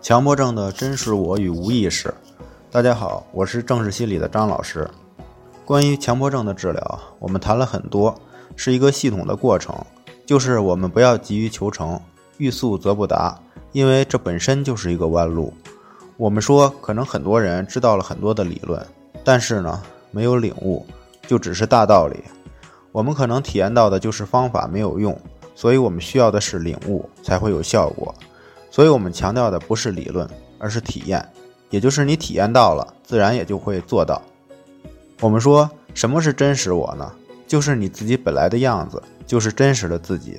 强迫症的真实我与无意识。大家好，我是正视心理的张老师。关于强迫症的治疗，我们谈了很多，是一个系统的过程。就是我们不要急于求成，欲速则不达，因为这本身就是一个弯路。我们说，可能很多人知道了很多的理论，但是呢，没有领悟，就只是大道理。我们可能体验到的就是方法没有用，所以我们需要的是领悟，才会有效果。所以我们强调的不是理论，而是体验，也就是你体验到了，自然也就会做到。我们说什么是真实我呢？就是你自己本来的样子，就是真实的自己；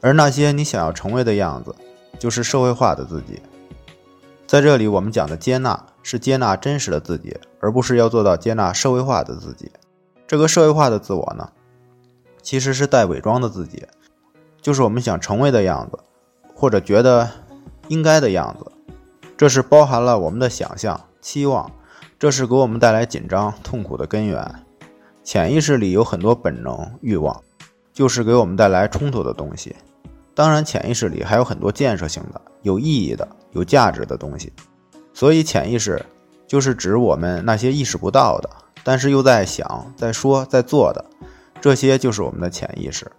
而那些你想要成为的样子，就是社会化的自己。在这里，我们讲的接纳是接纳真实的自己，而不是要做到接纳社会化的自己。这个社会化的自我呢，其实是带伪装的自己，就是我们想成为的样子，或者觉得。应该的样子，这是包含了我们的想象、期望，这是给我们带来紧张、痛苦的根源。潜意识里有很多本能、欲望，就是给我们带来冲突的东西。当然，潜意识里还有很多建设性的、有意义的、有价值的东西。所以，潜意识就是指我们那些意识不到的，但是又在想、在说、在做的，这些就是我们的潜意识。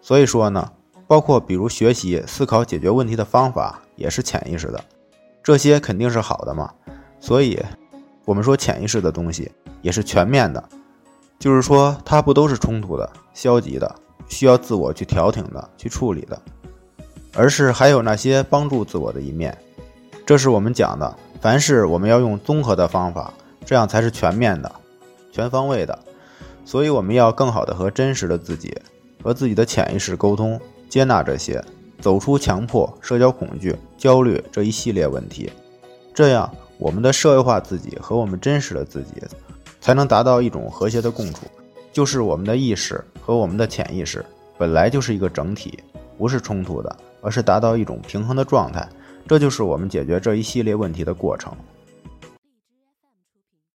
所以说呢。包括比如学习、思考、解决问题的方法，也是潜意识的，这些肯定是好的嘛。所以，我们说潜意识的东西也是全面的，就是说它不都是冲突的、消极的，需要自我去调停的、去处理的，而是还有那些帮助自我的一面。这是我们讲的，凡事我们要用综合的方法，这样才是全面的、全方位的。所以，我们要更好的和真实的自己、和自己的潜意识沟通。接纳这些，走出强迫、社交恐惧、焦虑这一系列问题，这样我们的社会化自己和我们真实的自己，才能达到一种和谐的共处。就是我们的意识和我们的潜意识本来就是一个整体，不是冲突的，而是达到一种平衡的状态。这就是我们解决这一系列问题的过程。